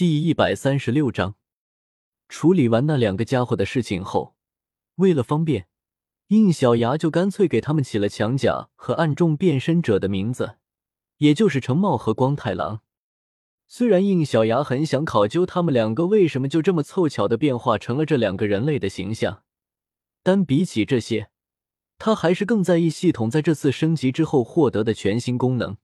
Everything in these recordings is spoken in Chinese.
第一百三十六章，处理完那两个家伙的事情后，为了方便，应小牙就干脆给他们起了强甲和暗中变身者的名字，也就是程茂和光太郎。虽然应小牙很想考究他们两个为什么就这么凑巧的变化成了这两个人类的形象，但比起这些，他还是更在意系统在这次升级之后获得的全新功能。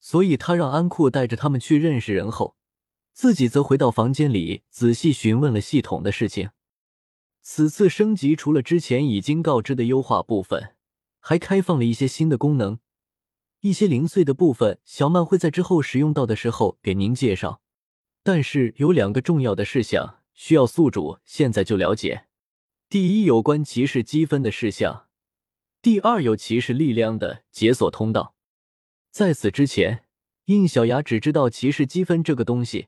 所以他让安库带着他们去认识人后。自己则回到房间里，仔细询问了系统的事情。此次升级除了之前已经告知的优化部分，还开放了一些新的功能。一些零碎的部分，小曼会在之后使用到的时候给您介绍。但是有两个重要的事项需要宿主现在就了解：第一，有关骑士积分的事项；第二，有骑士力量的解锁通道。在此之前，应小牙只知道骑士积分这个东西。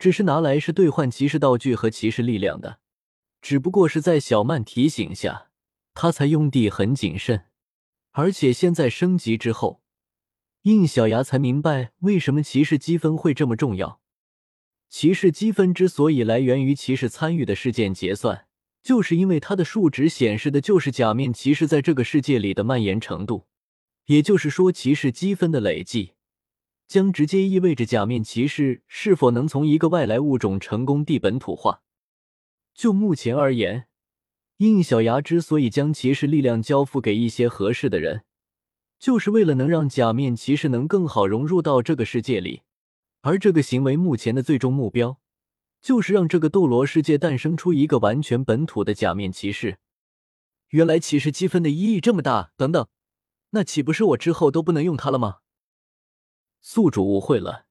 只是拿来是兑换骑士道具和骑士力量的，只不过是在小曼提醒下，他才用地很谨慎。而且现在升级之后，应小牙才明白为什么骑士积分会这么重要。骑士积分之所以来源于骑士参与的事件结算，就是因为它的数值显示的就是假面骑士在这个世界里的蔓延程度，也就是说，骑士积分的累计。将直接意味着假面骑士是否能从一个外来物种成功地本土化。就目前而言，应小牙之所以将骑士力量交付给一些合适的人，就是为了能让假面骑士能更好融入到这个世界里。而这个行为目前的最终目标，就是让这个斗罗世界诞生出一个完全本土的假面骑士。原来骑士积分的意义这么大，等等，那岂不是我之后都不能用它了吗？宿主误会了，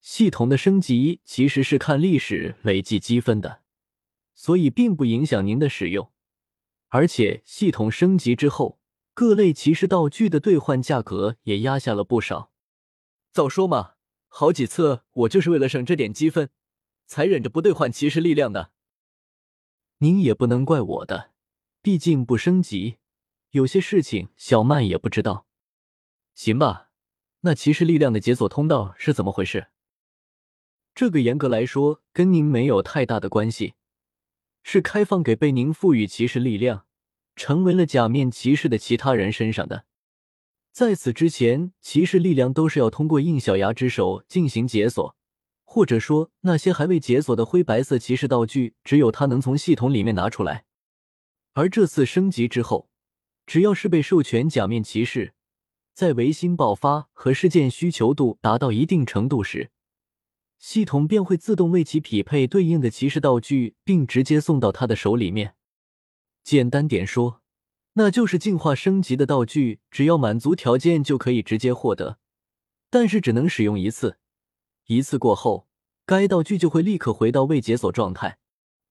系统的升级其实是看历史累计积分的，所以并不影响您的使用。而且系统升级之后，各类骑士道具的兑换价格也压下了不少。早说嘛，好几次我就是为了省这点积分，才忍着不兑换骑士力量的。您也不能怪我的，毕竟不升级，有些事情小曼也不知道。行吧。那骑士力量的解锁通道是怎么回事？这个严格来说跟您没有太大的关系，是开放给被您赋予骑士力量、成为了假面骑士的其他人身上的。在此之前，骑士力量都是要通过印小牙之手进行解锁，或者说那些还未解锁的灰白色骑士道具，只有他能从系统里面拿出来。而这次升级之后，只要是被授权假面骑士。在维新爆发和事件需求度达到一定程度时，系统便会自动为其匹配对应的骑士道具，并直接送到他的手里面。简单点说，那就是进化升级的道具，只要满足条件就可以直接获得，但是只能使用一次。一次过后，该道具就会立刻回到未解锁状态，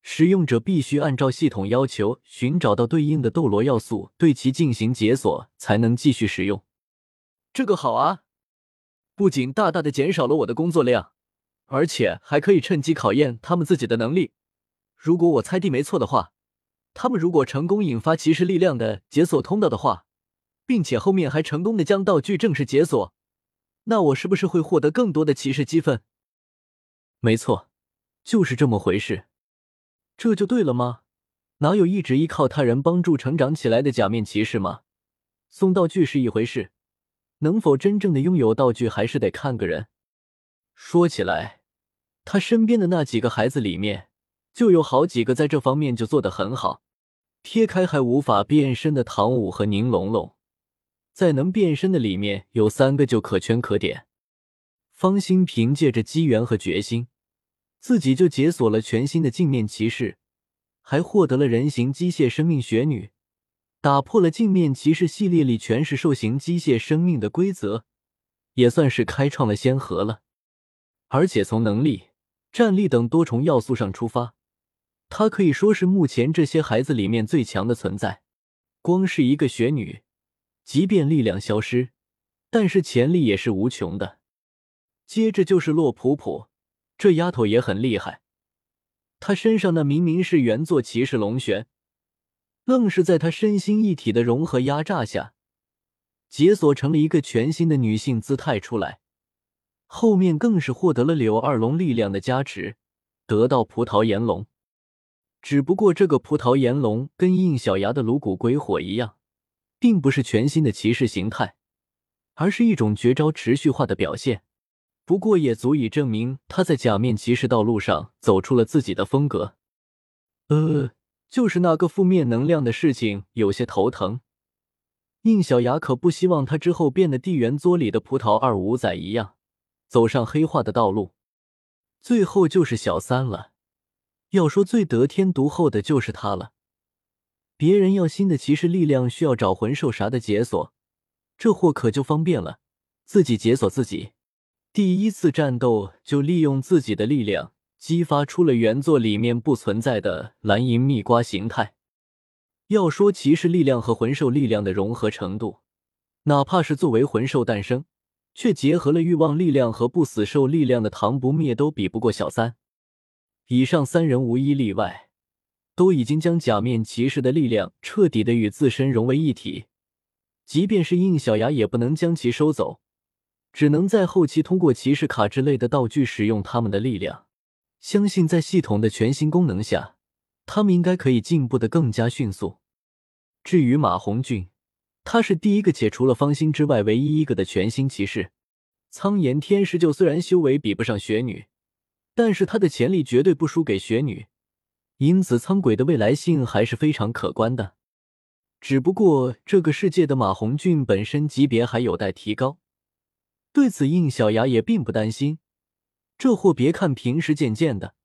使用者必须按照系统要求寻找到对应的斗罗要素，对其进行解锁，才能继续使用。这个好啊，不仅大大的减少了我的工作量，而且还可以趁机考验他们自己的能力。如果我猜的没错的话，他们如果成功引发骑士力量的解锁通道的话，并且后面还成功的将道具正式解锁，那我是不是会获得更多的骑士积分？没错，就是这么回事。这就对了吗？哪有一直依靠他人帮助成长起来的假面骑士吗？送道具是一回事。能否真正的拥有道具，还是得看个人。说起来，他身边的那几个孩子里面，就有好几个在这方面就做得很好。撇开还无法变身的唐舞和宁龙龙，在能变身的里面有三个就可圈可点。方心凭借着机缘和决心，自己就解锁了全新的镜面骑士，还获得了人形机械生命雪女。打破了镜面骑士系列里全是兽形机械生命的规则，也算是开创了先河了。而且从能力、战力等多重要素上出发，他可以说是目前这些孩子里面最强的存在。光是一个雪女，即便力量消失，但是潜力也是无穷的。接着就是洛普普，这丫头也很厉害。她身上那明明是原作骑士龙玄。愣是在他身心一体的融合压榨下，解锁成了一个全新的女性姿态出来。后面更是获得了柳二龙力量的加持，得到葡萄炎龙。只不过这个葡萄炎龙跟应小牙的颅骨鬼火一样，并不是全新的骑士形态，而是一种绝招持续化的表现。不过也足以证明他在假面骑士道路上走出了自己的风格。呃，就是那个负面能量的事情有些头疼。应小牙可不希望他之后变得地缘作里的葡萄二五仔一样，走上黑化的道路。最后就是小三了。要说最得天独厚的就是他了。别人要新的骑士力量，需要找魂兽啥的解锁，这货可就方便了，自己解锁自己。第一次战斗就利用自己的力量，激发出了原作里面不存在的蓝银蜜瓜形态。要说骑士力量和魂兽力量的融合程度，哪怕是作为魂兽诞生，却结合了欲望力量和不死兽力量的唐不灭，都比不过小三。以上三人无一例外，都已经将假面骑士的力量彻底的与自身融为一体。即便是应小牙，也不能将其收走，只能在后期通过骑士卡之类的道具使用他们的力量。相信在系统的全新功能下，他们应该可以进步的更加迅速。至于马红俊，他是第一个且除了方心之外唯一一个的全新骑士。苍岩天师就虽然修为比不上雪女。但是他的潜力绝对不输给雪女，因此苍鬼的未来性还是非常可观的。只不过这个世界的马红俊本身级别还有待提高，对此应小牙也并不担心。这货别看平时贱贱的，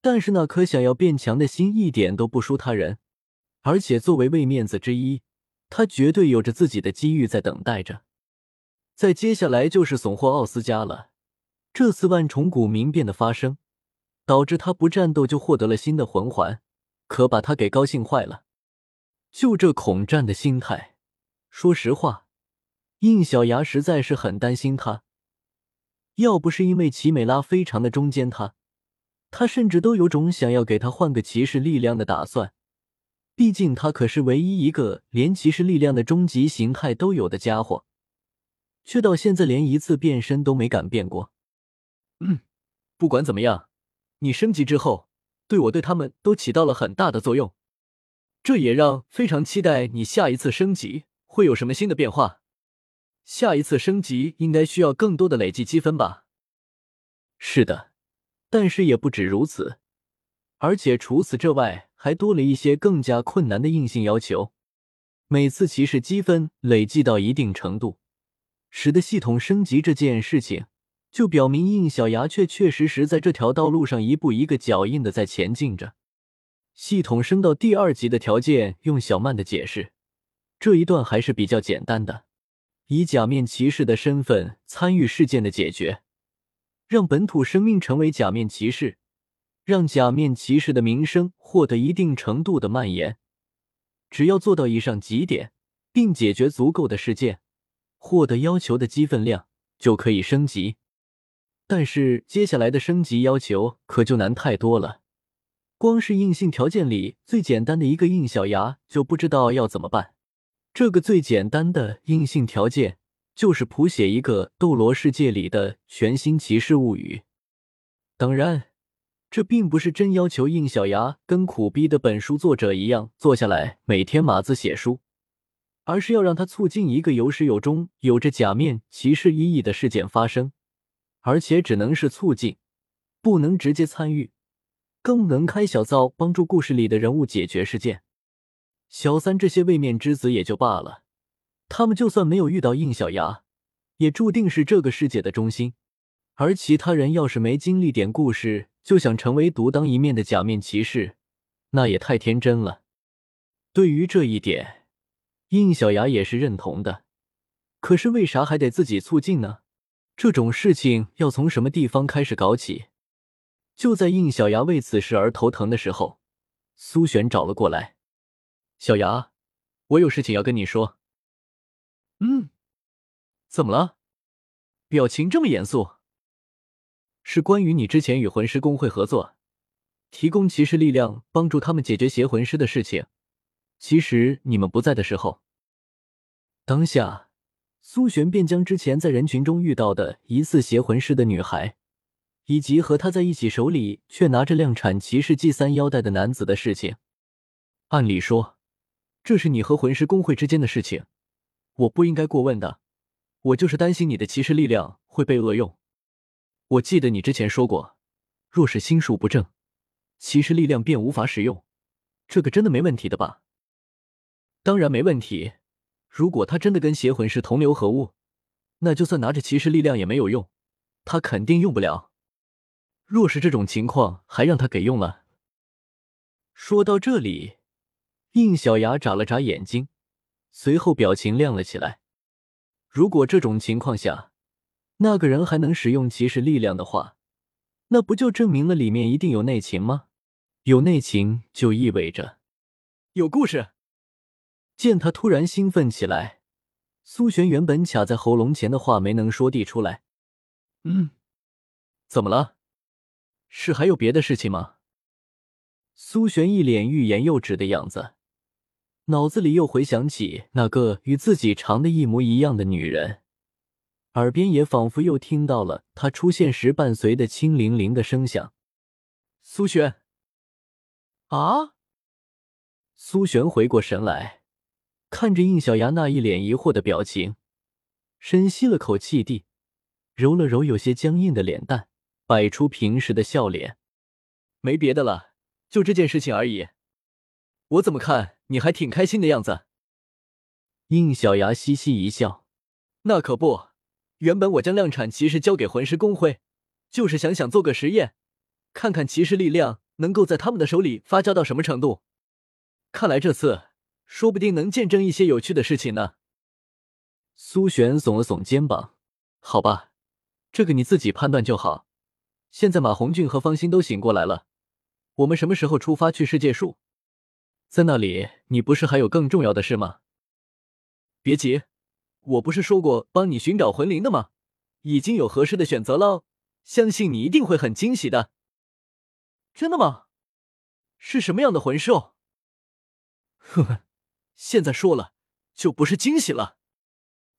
但是那颗想要变强的心一点都不输他人。而且作为位面子之一，他绝对有着自己的机遇在等待着。再接下来就是怂货奥斯加了。这次万重谷民变的发生，导致他不战斗就获得了新的魂环，可把他给高兴坏了。就这恐战的心态，说实话，应小牙实在是很担心他。要不是因为奇美拉非常的中间他，他甚至都有种想要给他换个骑士力量的打算。毕竟他可是唯一一个连骑士力量的终极形态都有的家伙，却到现在连一次变身都没敢变过。嗯，不管怎么样，你升级之后，对我对他们都起到了很大的作用，这也让非常期待你下一次升级会有什么新的变化。下一次升级应该需要更多的累计积分吧？是的，但是也不止如此，而且除此之外，还多了一些更加困难的硬性要求。每次骑士积分累计到一定程度，使得系统升级这件事情。就表明应小牙确确实实在这条道路上一步一个脚印的在前进着。系统升到第二级的条件，用小曼的解释，这一段还是比较简单的，以假面骑士的身份参与事件的解决，让本土生命成为假面骑士，让假面骑士的名声获得一定程度的蔓延。只要做到以上几点，并解决足够的事件，获得要求的积分量，就可以升级。但是接下来的升级要求可就难太多了，光是硬性条件里最简单的一个硬小牙就不知道要怎么办。这个最简单的硬性条件就是谱写一个斗罗世界里的全新骑士物语。当然，这并不是真要求硬小牙跟苦逼的本书作者一样坐下来每天码字写书，而是要让他促进一个有始有终、有着假面骑士意义的事件发生。而且只能是促进，不能直接参与，更能开小灶帮助故事里的人物解决事件。小三这些位面之子也就罢了，他们就算没有遇到应小牙，也注定是这个世界的中心。而其他人要是没经历点故事，就想成为独当一面的假面骑士，那也太天真了。对于这一点，应小牙也是认同的。可是为啥还得自己促进呢？这种事情要从什么地方开始搞起？就在应小牙为此事而头疼的时候，苏璇找了过来。小牙，我有事情要跟你说。嗯，怎么了？表情这么严肃？是关于你之前与魂师工会合作，提供骑士力量帮助他们解决邪魂师的事情。其实你们不在的时候，当下。苏璇便将之前在人群中遇到的疑似邪魂师的女孩，以及和他在一起手里却拿着量产骑士 G 三腰带的男子的事情。按理说，这是你和魂师工会之间的事情，我不应该过问的。我就是担心你的骑士力量会被恶用。我记得你之前说过，若是心术不正，骑士力量便无法使用。这个真的没问题的吧？当然没问题。如果他真的跟邪魂师同流合污，那就算拿着骑士力量也没有用，他肯定用不了。若是这种情况还让他给用了，说到这里，应小牙眨了眨眼睛，随后表情亮了起来。如果这种情况下，那个人还能使用骑士力量的话，那不就证明了里面一定有内情吗？有内情就意味着有故事。见他突然兴奋起来，苏璇原本卡在喉咙前的话没能说地出来。嗯，怎么了？是还有别的事情吗？苏璇一脸欲言又止的样子，脑子里又回想起那个与自己长得一模一样的女人，耳边也仿佛又听到了她出现时伴随的清灵灵的声响。苏璇，啊！苏璇回过神来，看着应小牙那一脸疑惑的表情，深吸了口气地揉了揉有些僵硬的脸蛋。摆出平时的笑脸，没别的了，就这件事情而已。我怎么看你还挺开心的样子？应小牙嘻嘻一笑：“那可不，原本我将量产骑士交给魂师工会，就是想想做个实验，看看骑士力量能够在他们的手里发酵到什么程度。看来这次说不定能见证一些有趣的事情呢。”苏璇耸了耸肩膀：“好吧，这个你自己判断就好。”现在马红俊和方心都醒过来了，我们什么时候出发去世界树？在那里，你不是还有更重要的事吗？别急，我不是说过帮你寻找魂灵的吗？已经有合适的选择了，相信你一定会很惊喜的。真的吗？是什么样的魂兽？呵呵，现在说了就不是惊喜了。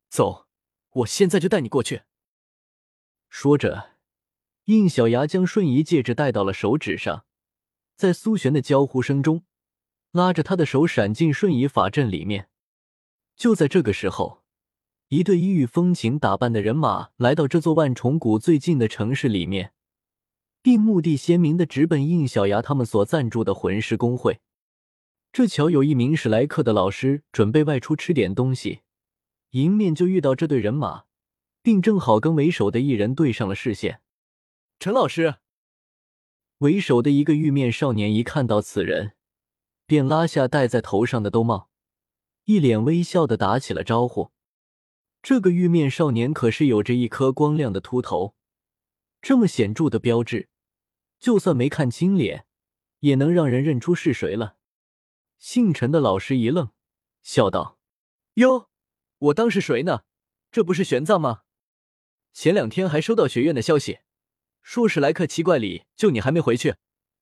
走，我现在就带你过去。说着。应小牙将瞬移戒指戴到了手指上，在苏璇的娇呼声中，拉着他的手闪进瞬移法阵里面。就在这个时候，一队异域风情打扮的人马来到这座万重谷最近的城市里面，并目的鲜明的直奔应小牙他们所赞助的魂师工会。这巧有一名史莱克的老师准备外出吃点东西，迎面就遇到这队人马，并正好跟为首的一人对上了视线。陈老师，为首的一个玉面少年一看到此人，便拉下戴在头上的兜帽，一脸微笑的打起了招呼。这个玉面少年可是有着一颗光亮的秃头，这么显著的标志，就算没看清脸，也能让人认出是谁了。姓陈的老师一愣，笑道：“哟，我当是谁呢？这不是玄奘吗？前两天还收到学院的消息。”说史莱克奇怪里，就你还没回去，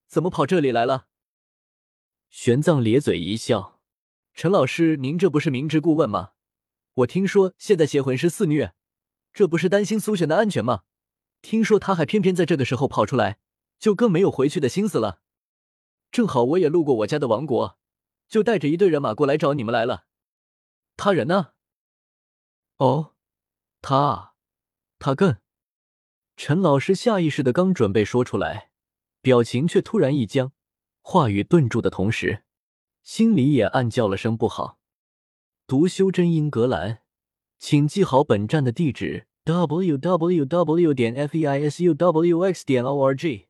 怎么跑这里来了？玄奘咧嘴一笑：“陈老师，您这不是明知故问吗？我听说现在邪魂师肆虐，这不是担心苏璇的安全吗？听说他还偏偏在这个时候跑出来，就更没有回去的心思了。正好我也路过我家的王国，就带着一队人马过来找你们来了。他人呢？哦，他，他更……陈老师下意识的刚准备说出来，表情却突然一僵，话语顿住的同时，心里也暗叫了声不好。读修真英格兰，请记好本站的地址：w w w. 点 f e i s u w x. 点 o r g。